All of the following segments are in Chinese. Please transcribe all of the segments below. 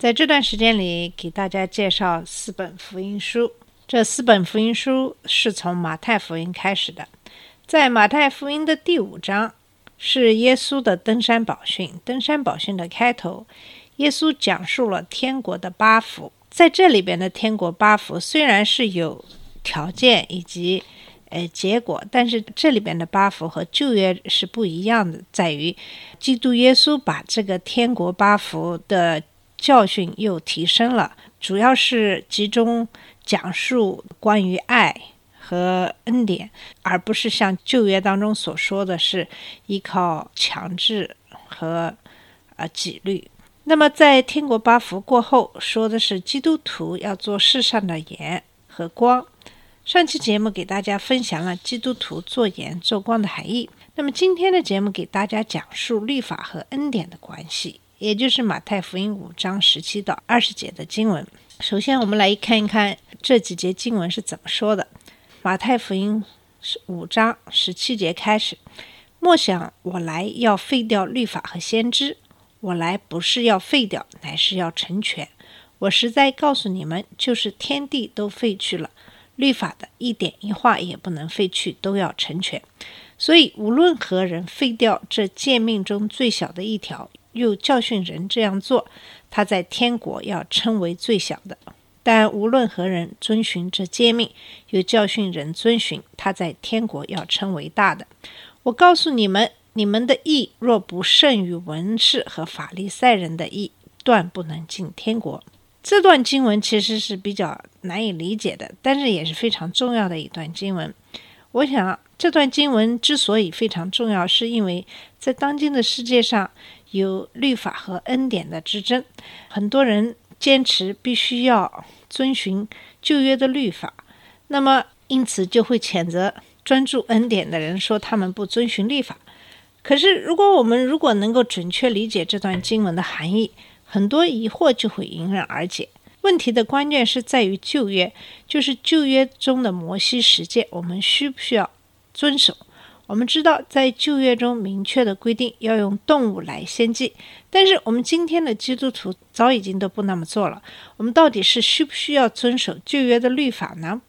在这段时间里，给大家介绍四本福音书。这四本福音书是从马太福音开始的。在马太福音的第五章是耶稣的登山宝训。登山宝训的开头，耶稣讲述了天国的八福。在这里边的天国八福虽然是有条件以及呃结果，但是这里边的八福和旧约是不一样的，在于基督耶稣把这个天国八福的教训又提升了，主要是集中讲述关于爱和恩典，而不是像旧约当中所说的是依靠强制和呃纪律。那么在天国八福过后，说的是基督徒要做世上的盐和光。上期节目给大家分享了基督徒做盐做光的含义。那么今天的节目给大家讲述律法和恩典的关系，也就是马太福音五章十七到二十节的经文。首先，我们来看一看这几节经文是怎么说的。马太福音五章十七节开始：“莫想我来要废掉律法和先知，我来不是要废掉，乃是要成全。我实在告诉你们，就是天地都废去了。”律法的一点一画也不能废去，都要成全。所以，无论何人废掉这诫命中最小的一条，又教训人这样做，他在天国要称为最小的；但无论何人遵循这诫命，又教训人遵循，他在天国要称为大的。我告诉你们，你们的义若不胜于文士和法利赛人的义，断不能进天国。这段经文其实是比较难以理解的，但是也是非常重要的一段经文。我想，这段经文之所以非常重要，是因为在当今的世界上有律法和恩典的之争，很多人坚持必须要遵循旧约的律法，那么因此就会谴责专注恩典的人，说他们不遵循律法。可是，如果我们如果能够准确理解这段经文的含义，很多疑惑就会迎刃而解。问题的关键是在于旧约，就是旧约中的摩西十诫，我们需不需要遵守？我们知道，在旧约中明确的规定要用动物来献祭，但是我们今天的基督徒早已经都不那么做了。我们到底是需不需要遵守旧约的律法呢？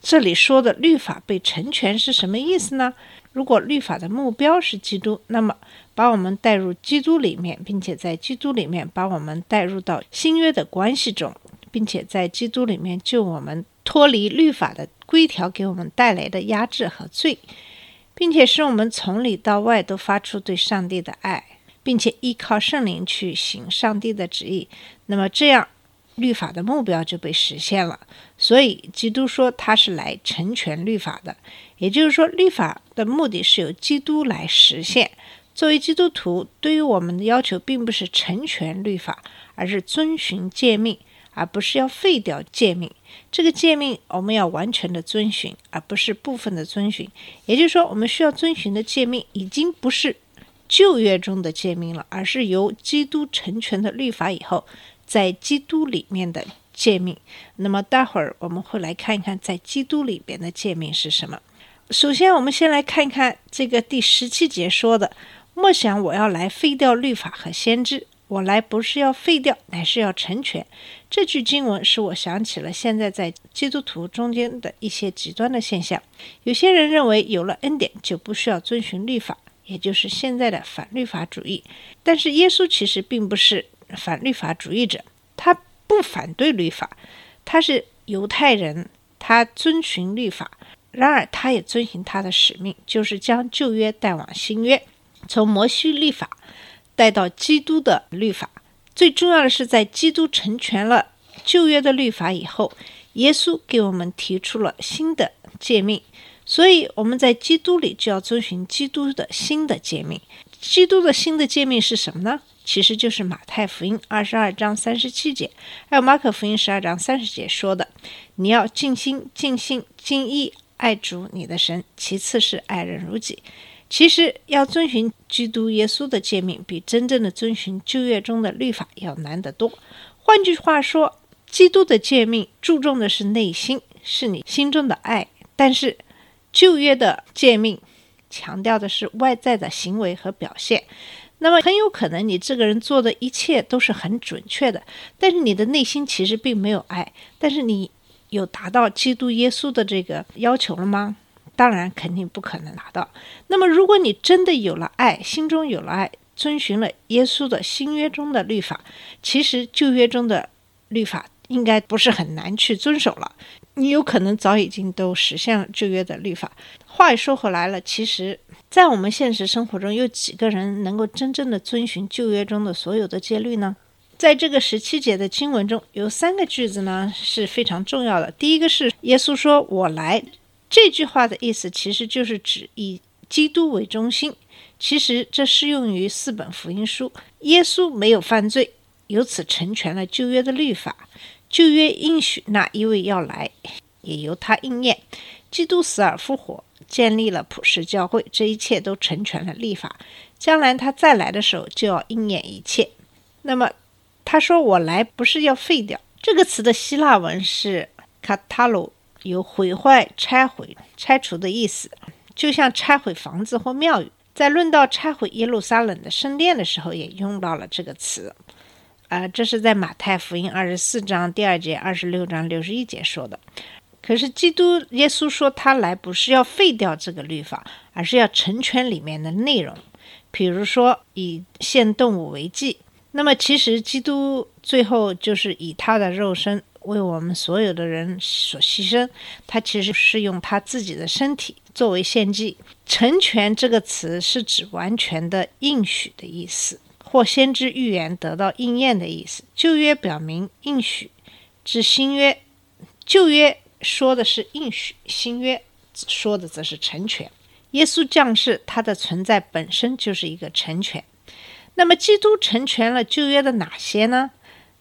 这里说的律法被成全是什么意思呢？如果律法的目标是基督，那么把我们带入基督里面，并且在基督里面把我们带入到新约的关系中，并且在基督里面救我们脱离律法的规条给我们带来的压制和罪，并且使我们从里到外都发出对上帝的爱，并且依靠圣灵去行上帝的旨意，那么这样律法的目标就被实现了。所以基督说他是来成全律法的，也就是说，律法的目的是由基督来实现。作为基督徒，对于我们的要求并不是成全律法，而是遵循诫命，而不是要废掉诫命。这个诫命我们要完全的遵循，而不是部分的遵循。也就是说，我们需要遵循的诫命已经不是旧约中的诫命了，而是由基督成全的律法以后，在基督里面的诫命。那么，待会儿我们会来看一看，在基督里边的诫命是什么。首先，我们先来看一看这个第十七节说的。莫想我要来废掉律法和先知，我来不是要废掉，乃是要成全。这句经文使我想起了现在在基督徒中间的一些极端的现象。有些人认为有了恩典就不需要遵循律法，也就是现在的反律法主义。但是耶稣其实并不是反律法主义者，他不反对律法，他是犹太人，他遵循律法。然而，他也遵循他的使命，就是将旧约带往新约。从摩西律法带到基督的律法，最重要的是在基督成全了旧约的律法以后，耶稣给我们提出了新的诫命，所以我们在基督里就要遵循基督的新的诫命。基督的新的诫命是什么呢？其实就是马太福音二十二章三十七节，还有马可福音十二章三十节说的：“你要尽心、尽性、尽意爱主你的神，其次是爱人如己。”其实要遵循基督耶稣的诫命，比真正的遵循旧约中的律法要难得多。换句话说，基督的诫命注重的是内心，是你心中的爱；但是旧约的诫命强调的是外在的行为和表现。那么很有可能你这个人做的一切都是很准确的，但是你的内心其实并没有爱。但是你有达到基督耶稣的这个要求了吗？当然，肯定不可能拿到。那么，如果你真的有了爱，心中有了爱，遵循了耶稣的新约中的律法，其实旧约中的律法应该不是很难去遵守了。你有可能早已经都实现了旧约的律法。话又说回来了，其实，在我们现实生活中，有几个人能够真正的遵循旧约中的所有的戒律呢？在这个十七节的经文中，有三个句子呢是非常重要的。第一个是耶稣说：“我来。”这句话的意思其实就是指以基督为中心。其实这适用于四本福音书。耶稣没有犯罪，由此成全了旧约的律法。旧约应许那一位要来，也由他应验。基督死而复活，建立了普世教会，这一切都成全了律法。将来他再来的时候，就要应验一切。那么他说：“我来不是要废掉。”这个词的希腊文是 “katalo”。有毁坏、拆毁、拆除的意思，就像拆毁房子或庙宇。在论到拆毁耶路撒冷的圣殿的时候，也用到了这个词。啊，这是在马太福音二十四章第二节、二十六章六十一节说的。可是基督耶稣说他来不是要废掉这个律法，而是要成全里面的内容。比如说以献动物为祭，那么其实基督最后就是以他的肉身。为我们所有的人所牺牲，他其实是用他自己的身体作为献祭。成全这个词是指完全的应许的意思，或先知预言得到应验的意思。旧约表明应许，至新约，旧约说的是应许，新约说的则是成全。耶稣降世，他的存在本身就是一个成全。那么，基督成全了旧约的哪些呢？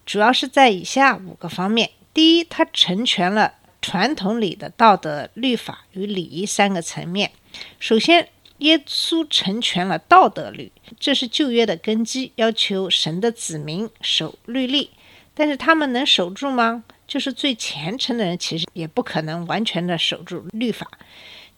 主要是在以下五个方面：第一，它成全了传统里的道德、律法与礼仪三个层面。首先，耶稣成全了道德律，这是旧约的根基，要求神的子民守律例。但是他们能守住吗？就是最虔诚的人，其实也不可能完全的守住律法。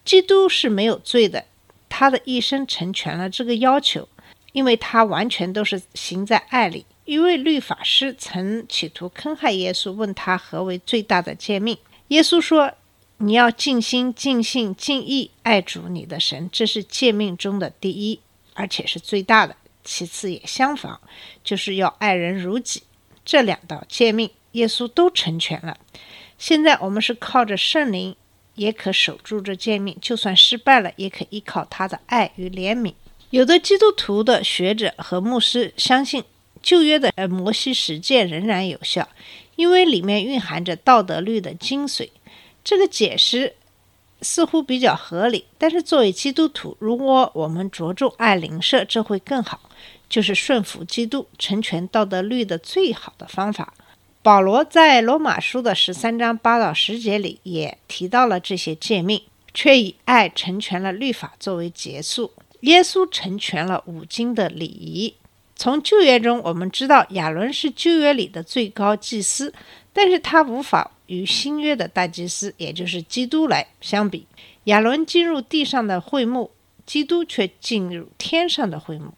基督是没有罪的，他的一生成全了这个要求，因为他完全都是行在爱里。一位律法师曾企图坑害耶稣，问他何为最大的诫命。耶稣说：“你要尽心、尽性、尽意爱主你的神，这是诫命中的第一，而且是最大的。其次也相仿，就是要爱人如己。这两道诫命，耶稣都成全了。现在我们是靠着圣灵，也可守住这诫命。就算失败了，也可依靠他的爱与怜悯。有的基督徒的学者和牧师相信。”旧约的呃摩西十诫仍然有效，因为里面蕴含着道德律的精髓。这个解释似乎比较合理，但是作为基督徒，如果我们着重爱邻舍，这会更好。就是顺服基督，成全道德律的最好的方法。保罗在罗马书的十三章八到十节里也提到了这些诫命，却以爱成全了律法作为结束。耶稣成全了五经的礼仪。从旧约中，我们知道亚伦是旧约里的最高祭司，但是他无法与新约的大祭司，也就是基督来相比。亚伦进入地上的会幕，基督却进入天上的会幕。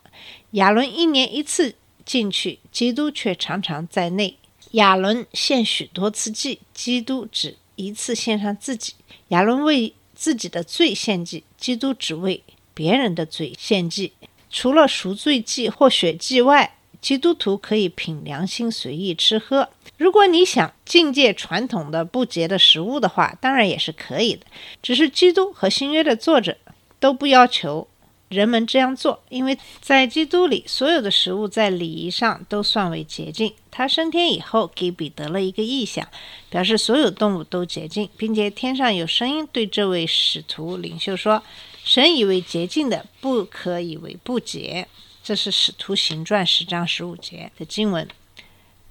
亚伦一年一次进去，基督却常常在内。亚伦献许多次祭，基督只一次献上自己。亚伦为自己的罪献祭，基督只为别人的罪献祭。除了赎罪祭或血祭外，基督徒可以凭良心随意吃喝。如果你想境界传统的不洁的食物的话，当然也是可以的。只是基督和新约的作者都不要求人们这样做，因为在基督里，所有的食物在礼仪上都算为洁净。他升天以后，给彼得了一个意象，表示所有动物都洁净，并且天上有声音对这位使徒领袖说。神以为洁净的，不可以为不洁。这是《使徒行传》十章十五节的经文。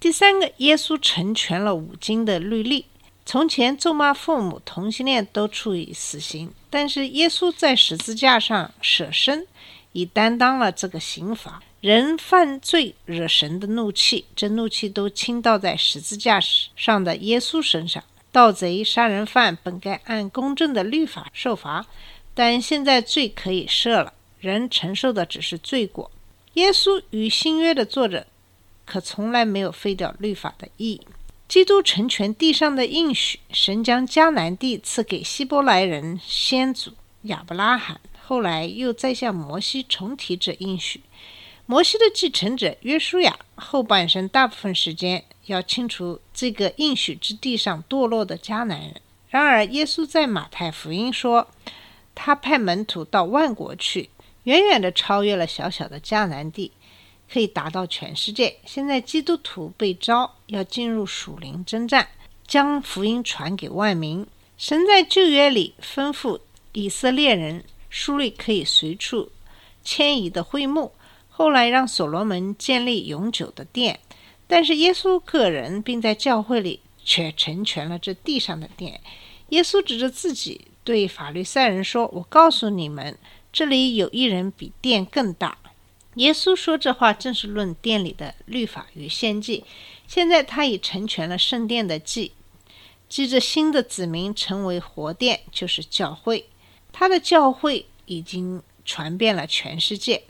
第三个，耶稣成全了五经的律例。从前咒骂父母、同性恋都处以死刑，但是耶稣在十字架上舍身，已担当了这个刑罚。人犯罪惹神的怒气，这怒气都倾倒在十字架上的耶稣身上。盗贼、杀人犯本该按公正的律法受罚，但现在罪可以赦了，人承受的只是罪过。耶稣与新约的作者可从来没有废掉律法的意义。基督成全地上的应许，神将迦南地赐给希伯来人先祖亚伯拉罕，后来又再向摩西重提这应许。摩西的继承者约书亚后半生大部分时间要清除这个应许之地上堕落的迦南人。然而，耶稣在马太福音说，他派门徒到万国去，远远地超越了小小的迦南地。可以达到全世界。现在基督徒被召要进入属灵征战，将福音传给万民。神在旧约里吩咐以色列人树立可以随处迁移的会幕，后来让所罗门建立永久的殿。但是耶稣个人并在教会里却成全了这地上的殿。耶稣指着自己对法律赛人说：“我告诉你们，这里有一人比殿更大。”耶稣说这话正是论殿里的律法与献祭。现在他已成全了圣殿的祭，记着新的子民成为活殿，就是教会。他的教会已经传遍了全世界。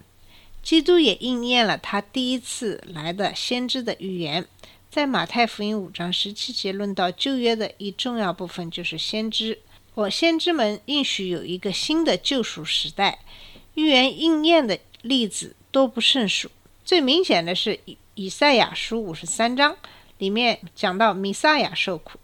基督也应验了他第一次来的先知的预言。在马太福音五章十七节论到旧约的一重要部分，就是先知。我先知们应许有一个新的救赎时代。预言应验的例子。多不胜数。最明显的是以以赛亚书五十三章里面讲到弥撒亚受苦。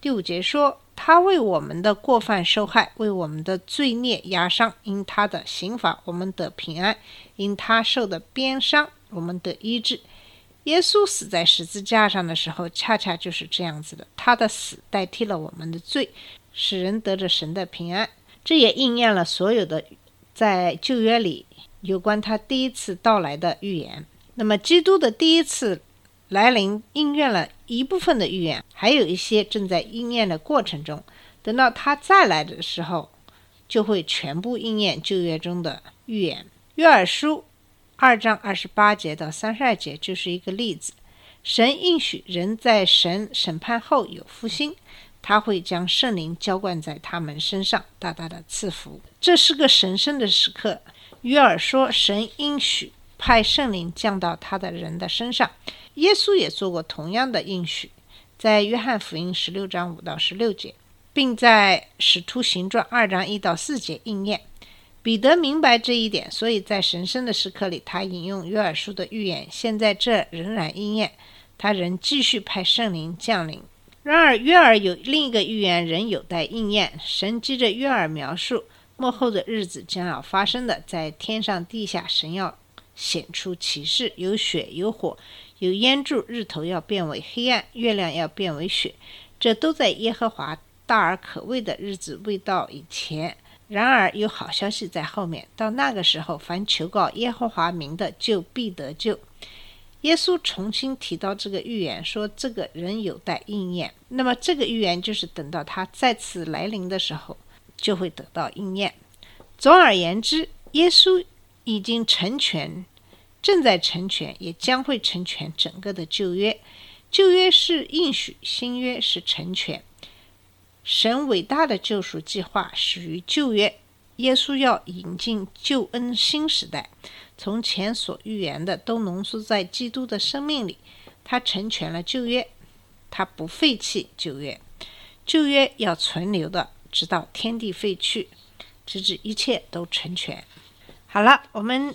第五节说：“他为我们的过犯受害，为我们的罪孽压伤。因他的刑罚，我们得平安；因他受的鞭伤，我们得医治。”耶稣死在十字架上的时候，恰恰就是这样子的。他的死代替了我们的罪，使人得着神的平安。这也应验了所有的在旧约里。有关他第一次到来的预言，那么基督的第一次来临应验了一部分的预言，还有一些正在应验的过程中。等到他再来的时候，就会全部应验旧约中的预言。约珥书二章二十八节到三十二节就是一个例子。神应许人在神审判后有复兴，他会将圣灵浇灌在他们身上，大大的赐福。这是个神圣的时刻。约尔说：“神应许派圣灵降到他的人的身上。”耶稣也做过同样的应许，在约翰福音十六章五到十六节，并在使徒行传二章一到四节应验。彼得明白这一点，所以在神圣的时刻里，他引用约尔书的预言。现在这仍然应验，他仍继续派圣灵降临。然而，约尔有另一个预言仍有待应验。神记着约尔描述。末后的日子将要发生的，在天上地下，神要显出启示，有血有火，有烟柱，日头要变为黑暗，月亮要变为血，这都在耶和华大而可畏的日子未到以前。然而有好消息在后面，到那个时候，凡求告耶和华名的，就必得救。耶稣重新提到这个预言，说这个人有待应验。那么这个预言就是等到他再次来临的时候。就会得到应验。总而言之，耶稣已经成全，正在成全，也将会成全整个的旧约。旧约是应许，新约是成全。神伟大的救赎计划始于旧约，耶稣要引进救恩新时代。从前所预言的都浓缩在基督的生命里。他成全了旧约，他不废弃旧约，旧约要存留的。直到天地废去，直至一切都成全。好了，我们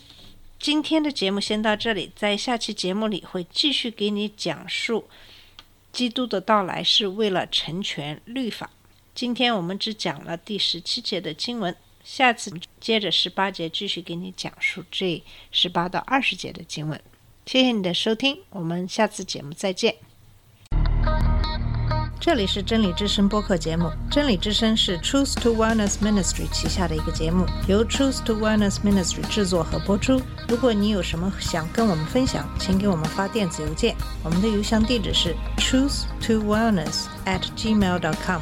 今天的节目先到这里，在下期节目里会继续给你讲述基督的到来是为了成全律法。今天我们只讲了第十七节的经文，下次接着十八节继续给你讲述这十八到二十节的经文。谢谢你的收听，我们下次节目再见。这里是真理之声播客节目。真理之声是 Truth to Wellness Ministry 旗下的一个节目，由 Truth to Wellness Ministry 制作和播出。如果你有什么想跟我们分享，请给我们发电子邮件，我们的邮箱地址是 truth to wellness at gmail dot com。